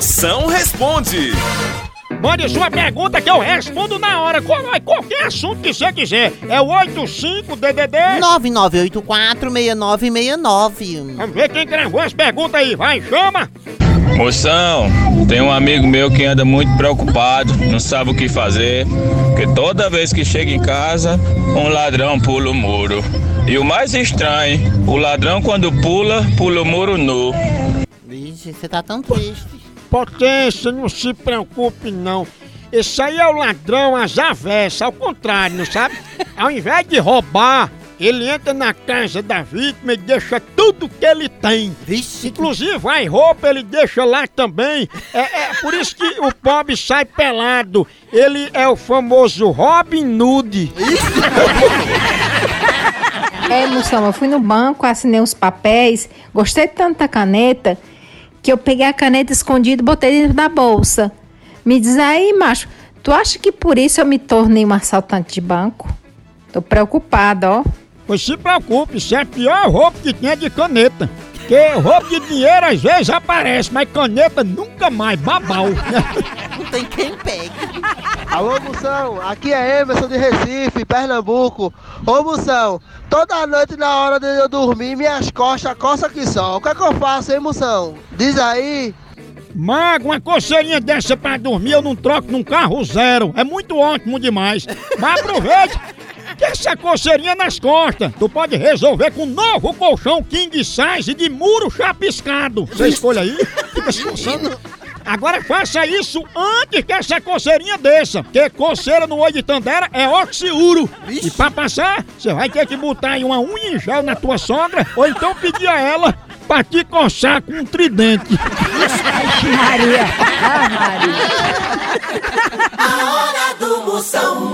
Moção responde. Mande sua pergunta que eu respondo na hora. Qual- Qualquer assunto que você quiser. É o 85DDD. 99846969. Vamos ver quem gravou as perguntas aí. Vai, chama. Moção, tem um amigo meu que anda muito preocupado, não sabe o que fazer, porque toda vez que chega em casa, um ladrão pula o muro. E o mais estranho, o ladrão quando pula, pula o muro nu. Vixe, você tá tão triste. Potência, não se preocupe não. Esse aí é o ladrão às avessas, ao contrário, não sabe? Ao invés de roubar, ele entra na casa da vítima e deixa tudo que ele tem. Vixe, Inclusive, vai roupa, ele deixa lá também. É, é por isso que o pobre sai pelado. Ele é o famoso Robin Hood. É, moção, eu fui no banco, assinei uns papéis, gostei tanto da caneta, que eu peguei a caneta escondida e botei dentro da bolsa. Me diz aí, macho, tu acha que por isso eu me tornei um assaltante de banco? Tô preocupada, ó. Pois se preocupe, isso é a pior roupa que tem é de caneta. Porque roupa de dinheiro às vezes aparece, mas caneta nunca mais, babau. não tem quem pegue. Alô, Moção, aqui é Emerson de Recife, Pernambuco. Ô, Moção, toda noite na hora de eu dormir, minhas costas coça que só. O que é que eu faço, hein, Moção? Diz aí. Mago, uma coceirinha dessa pra dormir eu não troco num carro zero. É muito ótimo demais. Mas aproveite essa coceirinha nas costas. Tu pode resolver com um novo colchão king size de muro chapiscado. Você escolhe aí, fica se coçando. Agora faça isso antes que essa coceirinha desça. Porque coceira no olho de Tandera é oxiuro. E pra passar, você vai ter que botar aí uma unha em gel na tua sogra ou então pedir a ela pra te coçar com um tridente. Maria! Ah, Maria! A hora do Moção.